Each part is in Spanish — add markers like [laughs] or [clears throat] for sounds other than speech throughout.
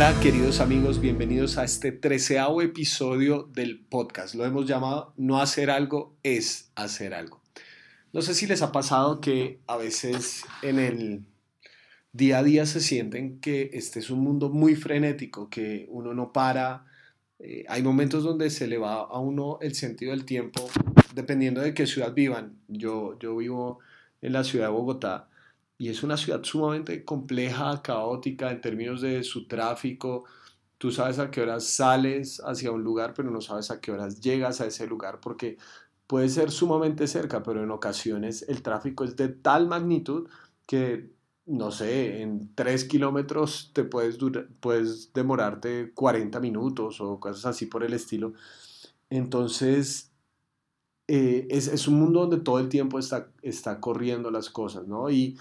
Hola queridos amigos, bienvenidos a este treceavo episodio del podcast. Lo hemos llamado No hacer algo es hacer algo. No sé si les ha pasado que a veces en el día a día se sienten que este es un mundo muy frenético, que uno no para. Eh, hay momentos donde se le va a uno el sentido del tiempo, dependiendo de qué ciudad vivan. Yo, yo vivo en la ciudad de Bogotá y es una ciudad sumamente compleja, caótica en términos de su tráfico. Tú sabes a qué horas sales hacia un lugar, pero no sabes a qué horas llegas a ese lugar porque puede ser sumamente cerca, pero en ocasiones el tráfico es de tal magnitud que, no sé, en tres kilómetros te puedes, puedes demorarte 40 minutos o cosas así por el estilo. Entonces, eh, es, es, un mundo donde todo el tiempo está, está corriendo las cosas, ¿no? Y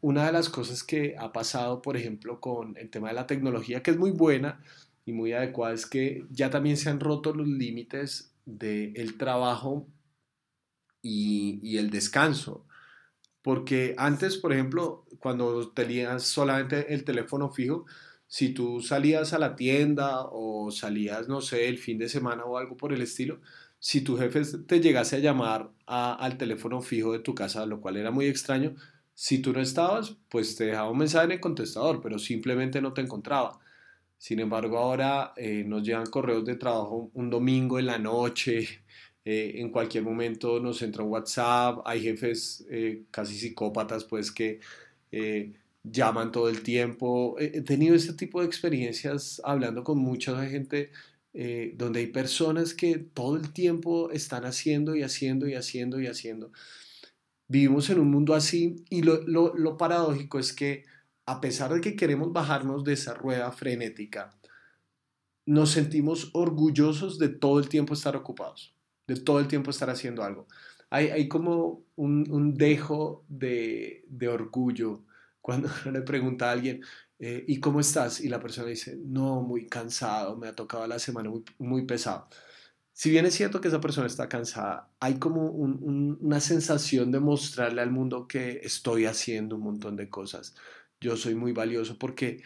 una de las cosas que ha pasado, por ejemplo, con el tema de la tecnología, que es muy buena y muy adecuada, es que ya también se han roto los límites del trabajo y, y, el descanso. Porque antes, por ejemplo, cuando tenías solamente el teléfono fijo, si tú salías a la tienda o salías, no sé, el fin de semana o algo por el estilo, si tu jefe te llegase a llamar al teléfono fijo de tu casa, lo cual era muy extraño, si tú no estabas, pues te dejaba un mensaje en el contestador, pero simplemente no te encontraba. Sin embargo, ahora eh, nos llegan correos de trabajo un domingo en la noche, eh, en cualquier momento nos entra un WhatsApp, hay jefes eh, casi psicópatas pues que llaman todo el tiempo. He tenido ese tipo de experiencias hablando con mucha gente donde hay personas que todo el tiempo están haciendo y haciendo y haciendo y haciendo. Vivimos en un mundo así y lo, paradójico es que a pesar de que queremos bajarnos de esa rueda frenética, nos sentimos orgullosos de todo el tiempo estar ocupados, de todo el tiempo estar haciendo algo. Hay, hay como un, dejo de, orgullo cuando [laughs] le pregunta a alguien, eh, ¿y cómo estás? Y la persona dice, no, muy cansado, me ha tocado la semana muy, muy pesado si bien es cierto que esa persona está cansada, hay como una sensación de mostrarle al mundo que estoy haciendo un montón de cosas. Yo soy muy valioso porque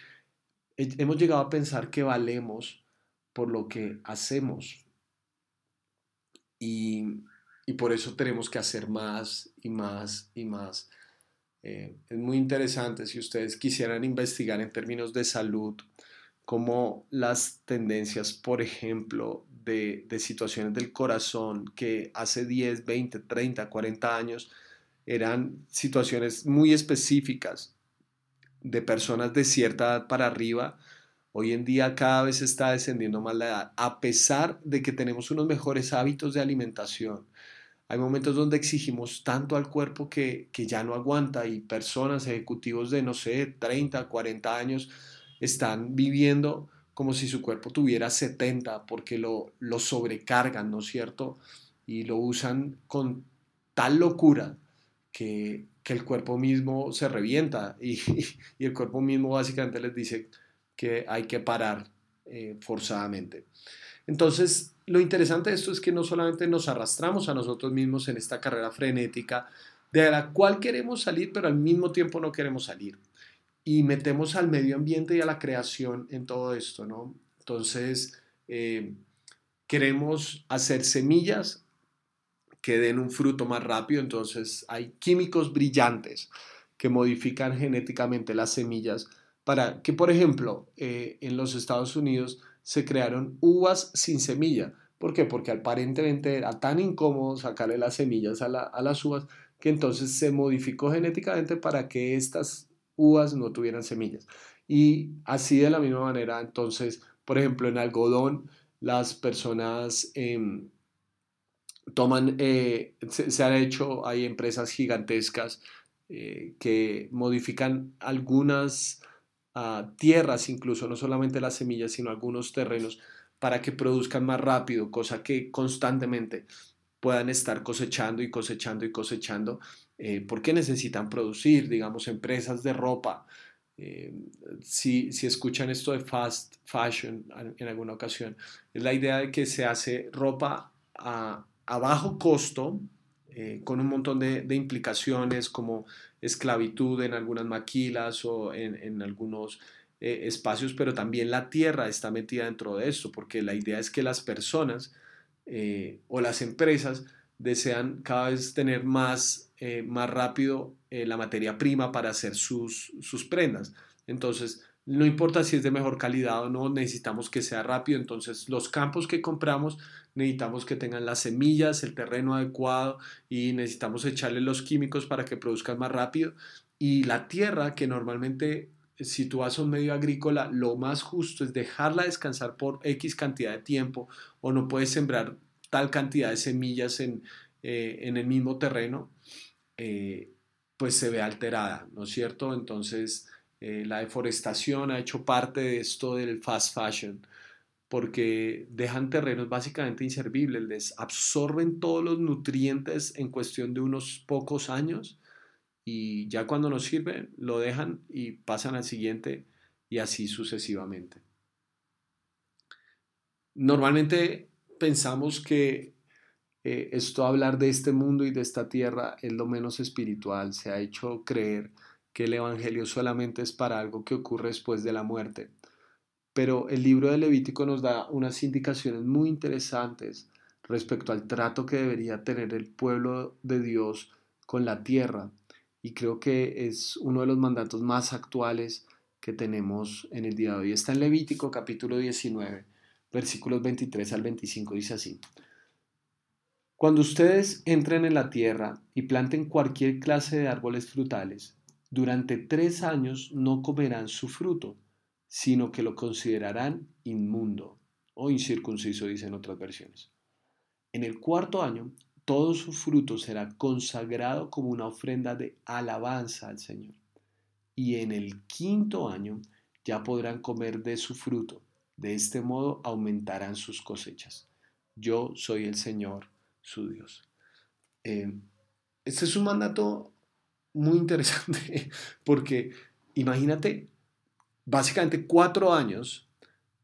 hemos llegado a pensar que valemos por lo que hacemos. Y, por eso tenemos que hacer más y más y más. Eh, es muy interesante si ustedes quisieran investigar en términos de salud, como las tendencias, por ejemplo, de, situaciones del corazón que hace 10, 20, 30, 40 años eran situaciones muy específicas de personas de cierta edad para arriba, hoy en día cada vez está descendiendo más la edad, a pesar de que tenemos unos mejores hábitos de alimentación. Hay momentos donde exigimos tanto al cuerpo que, que ya no aguanta y personas, ejecutivos de, no sé, 30, 40 años, están viviendo como si su cuerpo tuviera 70 porque lo, lo sobrecargan, ¿no es cierto? Y lo usan con tal locura que, que el cuerpo mismo se revienta y, [laughs] y, el cuerpo mismo básicamente les dice que hay que parar eh, forzadamente. Entonces, lo interesante de esto es que no solamente nos arrastramos a nosotros mismos en esta carrera frenética de la cual queremos salir, pero al mismo tiempo no queremos salir y metemos al medio ambiente y a la creación en todo esto, ¿no? Entonces, eh, queremos hacer semillas que den un fruto más rápido, entonces hay químicos brillantes que modifican genéticamente las semillas para que, por ejemplo, eh, en los Estados Unidos se crearon uvas sin semilla. ¿Por qué? Porque aparentemente era tan incómodo sacarle las semillas a, a las uvas que entonces se modificó genéticamente para que estas uvas no tuvieran semillas. Y así de la misma manera, entonces, por ejemplo, en algodón, las personas em, toman, eh, se, han hecho, hay empresas gigantescas eh, que modifican algunas tierras, incluso no solamente las semillas, sino algunos terrenos, para que produzcan más rápido, cosa que constantemente puedan estar cosechando y cosechando y cosechando eh, ¿Por qué necesitan producir? Digamos, empresas de ropa. Eh, si, si, escuchan esto de fast fashion en alguna ocasión, es la idea de que se hace ropa a, bajo costo, eh, con un montón de, implicaciones como esclavitud en algunas maquilas o en, en algunos eh, espacios, pero también la tierra está metida dentro de esto, porque la idea es que las personas eh, o las empresas desean cada vez tener más, eh, más rápido la materia prima para hacer sus, sus prendas. Entonces, no importa si es de mejor calidad o no, necesitamos que sea rápido. Entonces, los campos que compramos necesitamos que tengan las semillas, el terreno adecuado y necesitamos echarle los químicos para que produzcan más rápido. Y la tierra, que normalmente si tú vas a un medio agrícola, lo más justo es dejarla descansar por X cantidad de tiempo o no puedes sembrar tal cantidad de semillas en, eh, en el mismo terreno, eh, pues se ve alterada, ¿no es cierto? Entonces, eh, la deforestación ha hecho parte de esto del fast fashion porque dejan terrenos básicamente inservibles, les absorben todos los nutrientes en cuestión de unos pocos años y ya cuando nos sirve lo dejan y pasan al siguiente y así sucesivamente. Normalmente pensamos que eh, esto hablar de este mundo y de esta tierra es lo menos espiritual. Se ha hecho creer que el Evangelio solamente es para algo que ocurre después de la muerte. Pero el libro de Levítico nos da unas indicaciones muy interesantes respecto al trato que debería tener el pueblo de Dios con la tierra y creo que es uno de los mandatos más actuales que tenemos en el día de hoy. Está en Levítico capítulo 19, versículos 23 al 25, dice así. Cuando ustedes entren en la tierra y planten cualquier clase de árboles frutales, durante tres años no comerán su fruto, sino que lo considerarán inmundo o incircunciso, dicen otras versiones. En el cuarto año todo su fruto será consagrado como una ofrenda de alabanza al Señor. Y en el quinto año ya podrán comer de su fruto. De este modo aumentarán sus cosechas. Yo soy el Señor, su Dios. Eh, este es un mandato muy interesante [laughs] porque imagínate, básicamente cuatro años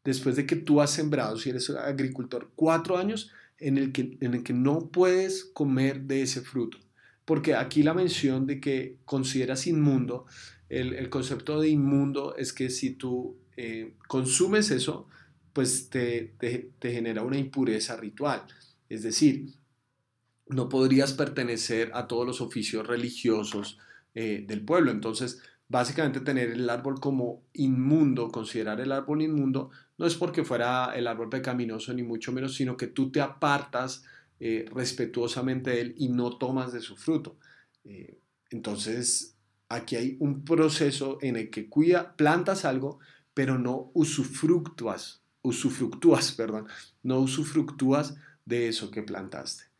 después de que tú has sembrado, si eres agricultor, cuatro años en el que, en el que no puedes comer de ese fruto. Porque aquí la mención de que consideras inmundo, el, concepto de inmundo es que si tú eh, consumes eso, pues te, genera una impureza ritual. Es decir, no podrías pertenecer a todos los oficios religiosos eh, del pueblo. Entonces, básicamente tener el árbol como inmundo, considerar el árbol inmundo, no es porque fuera el árbol pecaminoso ni mucho menos, sino que tú te apartas eh, respetuosamente de él y no tomas de su fruto. Eh, entonces, aquí hay un proceso en el que cuida, plantas algo, pero no usufructúas, usufructúas, [laughs] perdón, no usufructúas de eso que plantaste.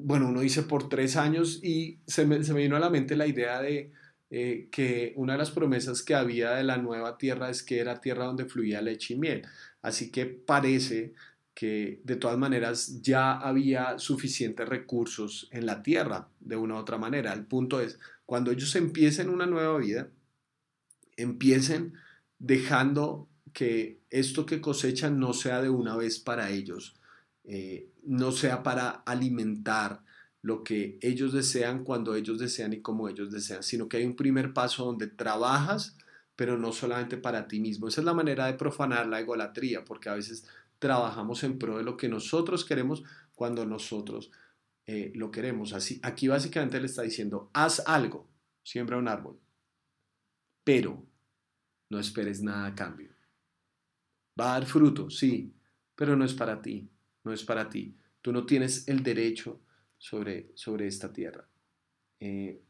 Bueno, uno dice por tres años y se me, se me vino a la mente la idea de, eh, que una de las promesas que había de la nueva tierra es que era tierra donde fluía leche y miel. Así que parece que de todas maneras ya había suficientes recursos en la tierra de una u otra manera. El punto es, cuando ellos empiecen una nueva vida, empiecen dejando que esto que cosechan no sea de una vez para ellos, eh, no sea para alimentar lo que ellos desean cuando ellos desean y como ellos desean, sino que hay un primer paso donde trabajas, pero no solamente para ti mismo. Esa es la manera de profanar la egolatría, porque a veces trabajamos en pro de lo que nosotros queremos cuando nosotros eh, lo queremos. Así, aquí básicamente le está diciendo, haz algo, siembra un árbol, pero no esperes nada a cambio. Va a dar fruto, sí, pero no es para ti, no es para ti. Tú no tienes el derecho sobre, sobre esta tierra. Eh,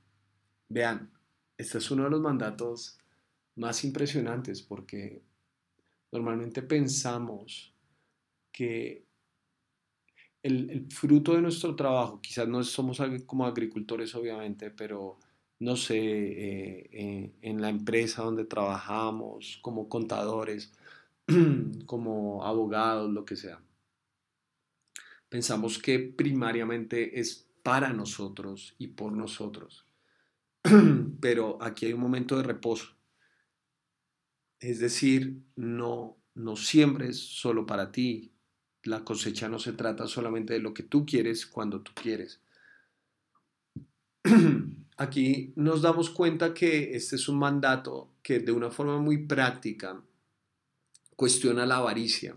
vean, este es uno de los mandatos más impresionantes porque normalmente pensamos que el, fruto de nuestro trabajo, quizás no somos como agricultores obviamente, pero no sé, eh, eh, en la empresa donde trabajamos, como contadores, [clears throat] como abogados, lo que sea pensamos que primariamente es para nosotros y por nosotros. [clears throat] Pero aquí hay un momento de reposo. Es decir, no, no siembres solo para ti. La cosecha no se trata solamente de lo que tú quieres cuando tú quieres. [clears throat] Aquí nos damos cuenta que este es un mandato que de una forma muy práctica cuestiona la avaricia.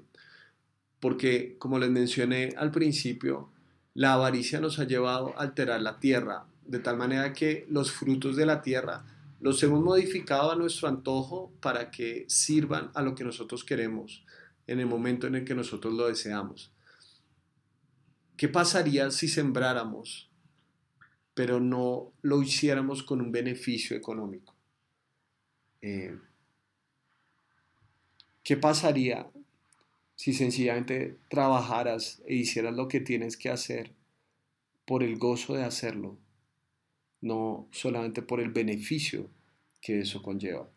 Porque, como les mencioné al principio, la avaricia nos ha llevado a alterar la tierra, de tal manera que los frutos de la tierra los hemos modificado a nuestro antojo para que sirvan a lo que nosotros queremos en el momento en el que nosotros lo deseamos. ¿Qué pasaría si sembráramos, pero no lo hiciéramos con un beneficio económico? Eh, ¿Qué pasaría si sencillamente trabajaras e hicieras lo que tienes que hacer por el gozo de hacerlo, no solamente por el beneficio que eso conlleva?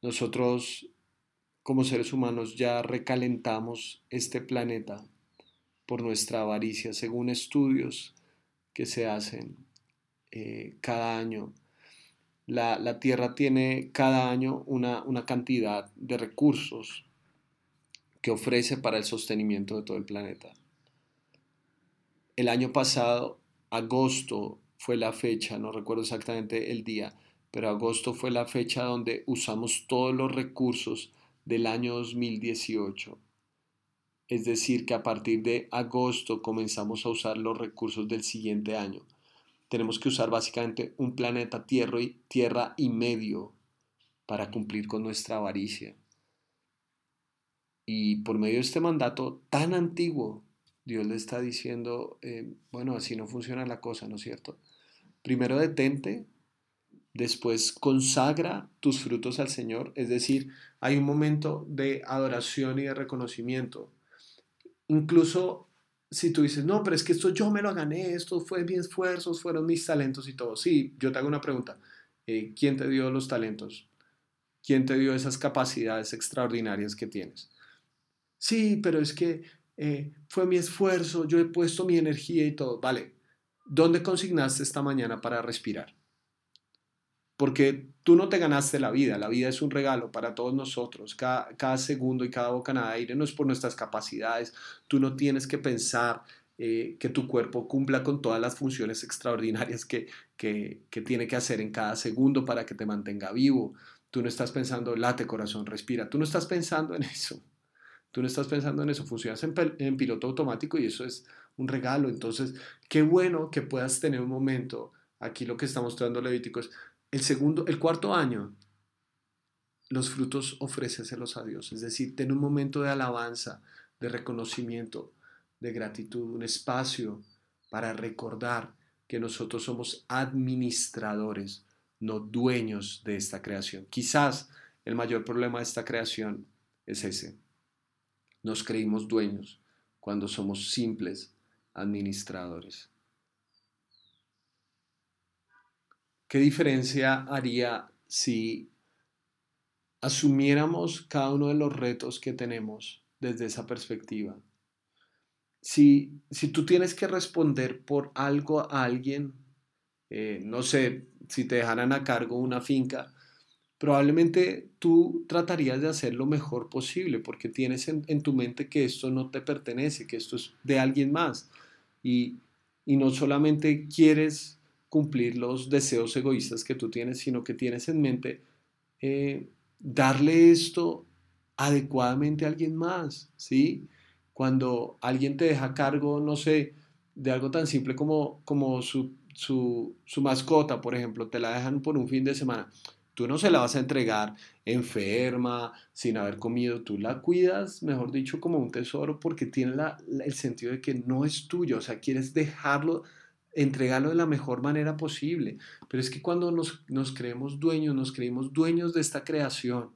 Nosotros como seres humanos ya recalentamos este planeta por nuestra avaricia, según estudios que se hacen eh, cada año la, Tierra tiene cada año una, cantidad de recursos que ofrece para el sostenimiento de todo el planeta. El año pasado, agosto fue la fecha, no recuerdo exactamente el día, pero agosto fue la fecha donde usamos todos los recursos del año 2018. Es decir, que a partir de agosto comenzamos a usar los recursos del siguiente año tenemos que usar básicamente un planeta tierra y, tierra y medio para cumplir con nuestra avaricia. Y por medio de este mandato tan antiguo, Dios le está diciendo, eh, bueno, así no funciona la cosa, ¿no es cierto? Primero detente, después consagra tus frutos al Señor, es decir, hay un momento de adoración y de reconocimiento. Incluso si tú dices, no, pero es que esto yo me lo gané, esto fue mis esfuerzos, fueron mis talentos y todo. Sí, yo te hago una pregunta. Eh, ¿Quién te dio los talentos? ¿Quién te dio esas capacidades extraordinarias que tienes? Sí, pero es que eh, fue mi esfuerzo, yo he puesto mi energía y todo. Vale, ¿dónde consignaste esta mañana para respirar? Porque tú no te ganaste la vida, la vida es un regalo para todos nosotros, cada, segundo y cada bocanada de aire no es por nuestras capacidades, tú no tienes que pensar eh, que tu cuerpo cumpla con todas las funciones extraordinarias que, que, tiene que hacer en cada segundo para que te mantenga vivo, tú no estás pensando, late corazón, respira, tú no estás pensando en [laughs] eso, tú no estás pensando en eso, funcionas en, piloto automático y eso es un regalo, entonces qué bueno que puedas tener un momento, aquí lo que está mostrando Levítico es, el segundo, el cuarto año, los frutos ofréceselos a Dios. Es decir, ten un momento de alabanza, de reconocimiento, de gratitud, un espacio para recordar que nosotros somos administradores, no dueños de esta creación. Quizás el mayor problema de esta creación es ese. Nos creímos dueños cuando somos simples administradores. ¿Qué diferencia haría si asumiéramos cada uno de los retos que tenemos desde esa perspectiva? Si, si tú tienes que responder por algo a alguien, eh, no sé, si te dejaran a cargo una finca, probablemente tú tratarías de hacer lo mejor posible porque tienes en, en, tu mente que esto no te pertenece, que esto es de alguien más. Y, y no solamente quieres cumplir los deseos egoístas que tú tienes, sino que tienes en mente eh, darle esto adecuadamente a alguien más, ¿sí? Cuando alguien te deja cargo, no sé, de algo tan simple como, como su, su, su mascota, por ejemplo, te la dejan por un fin de semana, tú no se la vas a entregar enferma, sin haber comido, tú la cuidas, mejor dicho, como un tesoro porque tiene la, el sentido de que no es tuyo, o sea, quieres dejarlo entregarlo de la mejor manera posible. Pero es que cuando nos, creemos dueños, nos creemos dueños de esta creación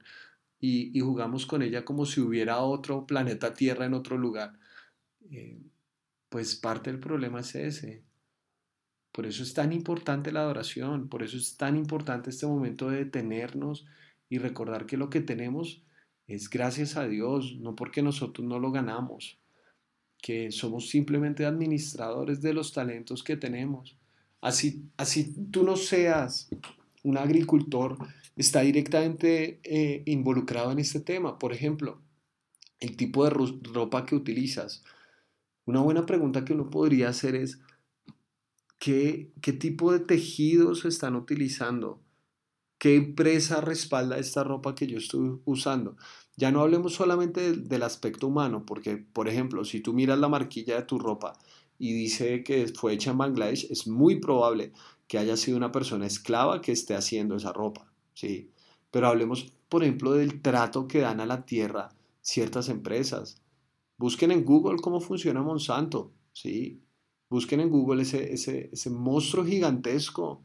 y, jugamos con ella como si hubiera otro planeta Tierra en otro lugar, eh, pues parte del problema es ese. Por eso es tan importante la adoración, por eso es tan importante este momento de detenernos y recordar que lo que tenemos es gracias a Dios, no porque nosotros no lo ganamos que somos simplemente administradores de los talentos que tenemos. Así, así tú no seas un agricultor, está directamente eh, involucrado en este tema. Por ejemplo, el tipo de ropa que utilizas. Una buena pregunta que uno podría hacer es, ¿qué, qué tipo de tejidos están utilizando? ¿Qué empresa respalda esta ropa que yo estoy usando? Ya no hablemos solamente del, aspecto humano, porque, por ejemplo, si tú miras la marquilla de tu ropa y dice que fue hecha en Bangladesh, es muy probable que haya sido una persona esclava que esté haciendo esa ropa, ¿sí? Pero hablemos, por ejemplo, del trato que dan a la tierra ciertas empresas. Busquen en Google cómo funciona Monsanto, ¿sí? Busquen en Google ese, ese, ese monstruo gigantesco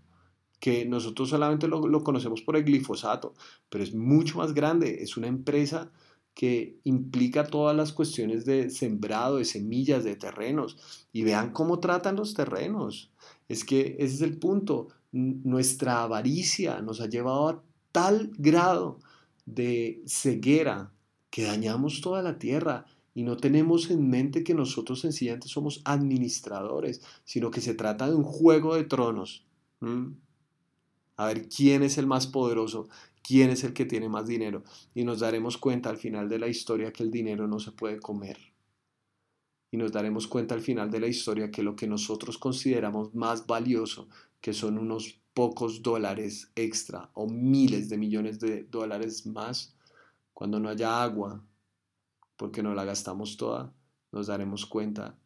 que nosotros solamente lo, conocemos por el glifosato, pero es mucho más grande, es una empresa que implica todas las cuestiones de sembrado, de semillas, de terrenos, y vean cómo tratan los terrenos. Es que ese es el punto, nuestra avaricia nos ha llevado a tal grado de ceguera que dañamos toda la tierra y no tenemos en mente que nosotros sencillamente somos administradores, sino que se trata de un juego de tronos a ver quién es el más poderoso, quién es el que tiene más dinero. Y nos daremos cuenta al final de la historia que el dinero no se puede comer. Y nos daremos cuenta al final de la historia que lo que nosotros consideramos más valioso, que son unos pocos dólares extra o miles de millones de dólares más, cuando no haya agua, porque no la gastamos toda, nos daremos cuenta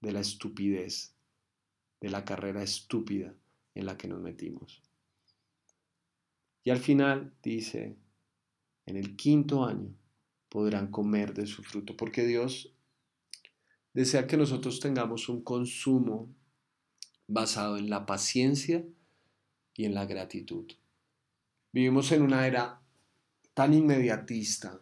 de la estupidez, de la carrera estúpida en la que nos metimos. Y al final dice, en el quinto año podrán comer de su fruto, porque Dios desea que nosotros tengamos un consumo basado en la paciencia y en la gratitud. Vivimos en una era tan inmediatista,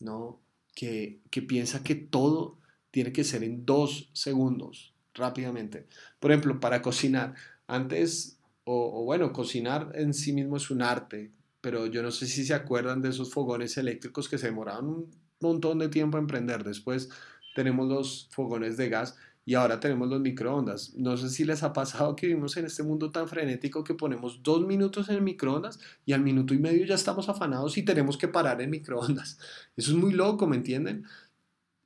¿no? Que, que piensa que todo tiene que ser en dos segundos, rápidamente. Por ejemplo, para cocinar, antes o, bueno, cocinar en sí mismo es un arte, pero yo no sé si se acuerdan de esos fogones eléctricos que se demoraban un montón de tiempo en prender. Después tenemos los fogones de gas y ahora tenemos los microondas. No sé si les ha pasado que vivimos en este mundo tan frenético que ponemos dos minutos en microondas y al minuto y medio ya estamos afanados y tenemos que parar en microondas. [laughs] Eso es muy loco, ¿me entienden?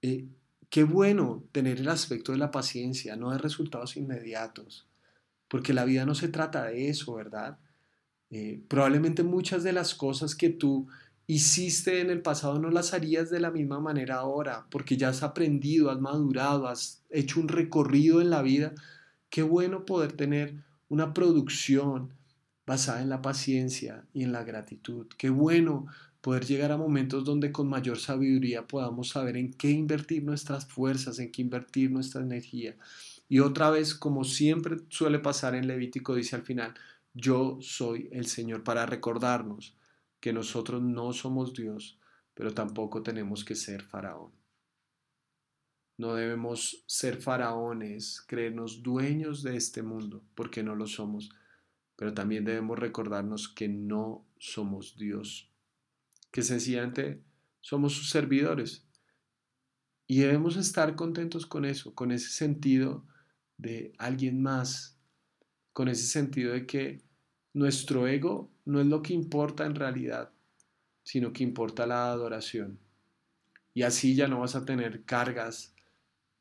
Eh, qué bueno tener el aspecto de la paciencia, no de resultados inmediatos porque la vida no se trata de eso, ¿verdad? Eh, probablemente muchas de las cosas que tú hiciste en el pasado no las harías de la misma manera ahora, porque ya has aprendido, has madurado, has hecho un recorrido en la vida. Qué bueno poder tener una producción basada en la paciencia y en la gratitud. Qué bueno poder llegar a momentos donde con mayor sabiduría podamos saber en qué invertir nuestras fuerzas, en qué invertir nuestra energía. Y otra vez, como siempre suele pasar en Levítico, dice al final, yo soy el Señor para recordarnos que nosotros no somos Dios, pero tampoco tenemos que ser faraón. No debemos ser faraones, creernos dueños de este mundo, porque no lo somos, pero también debemos recordarnos que no somos Dios, que sencillamente somos sus servidores. Y debemos estar contentos con eso, con ese sentido de alguien más, con ese sentido de que nuestro ego no es lo que importa en realidad, sino que importa la adoración. Y así ya no vas a tener cargas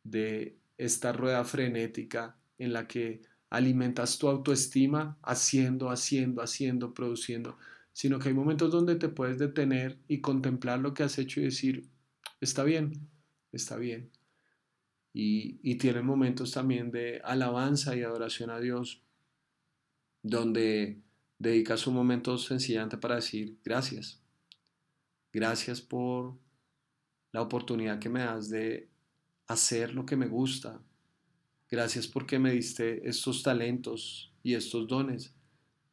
de esta rueda frenética en la que alimentas tu autoestima haciendo, haciendo, haciendo, produciendo, sino que hay momentos donde te puedes detener y contemplar lo que has hecho y decir, está bien, está bien y, y tienen momentos también de alabanza y adoración a Dios, donde dedicas un momento sencillamente para decir gracias. Gracias por la oportunidad que me das de hacer lo que me gusta. Gracias porque me diste estos talentos y estos dones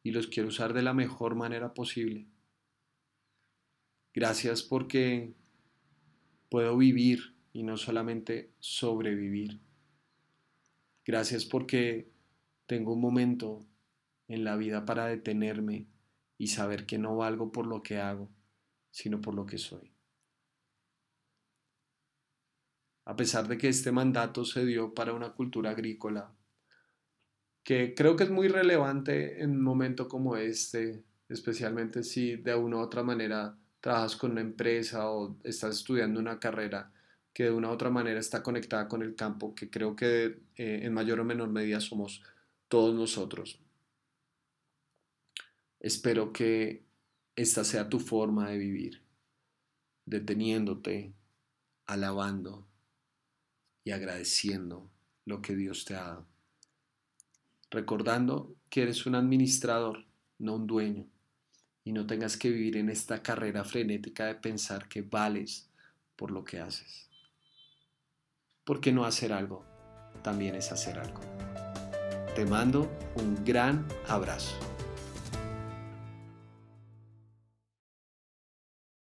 y los quiero usar de la mejor manera posible. Gracias porque puedo vivir y no solamente sobrevivir. Gracias porque tengo un momento en la vida para detenerme y saber que no valgo por lo que hago, sino por lo que soy. A pesar de que este mandato se dio para una cultura agrícola, que creo que es muy relevante en un momento como este, especialmente si de una u otra manera trabajas con una empresa o estás estudiando una carrera que de una u otra manera está conectada con el campo, que creo que eh, en mayor o menor medida somos todos nosotros. Espero que esta sea tu forma de vivir, deteniéndote, alabando y agradeciendo lo que Dios te ha dado. Recordando que eres un administrador, no un dueño, y no tengas que vivir en esta carrera frenética de pensar que vales por lo que haces. Porque no hacer algo también es hacer algo. Te mando un gran abrazo.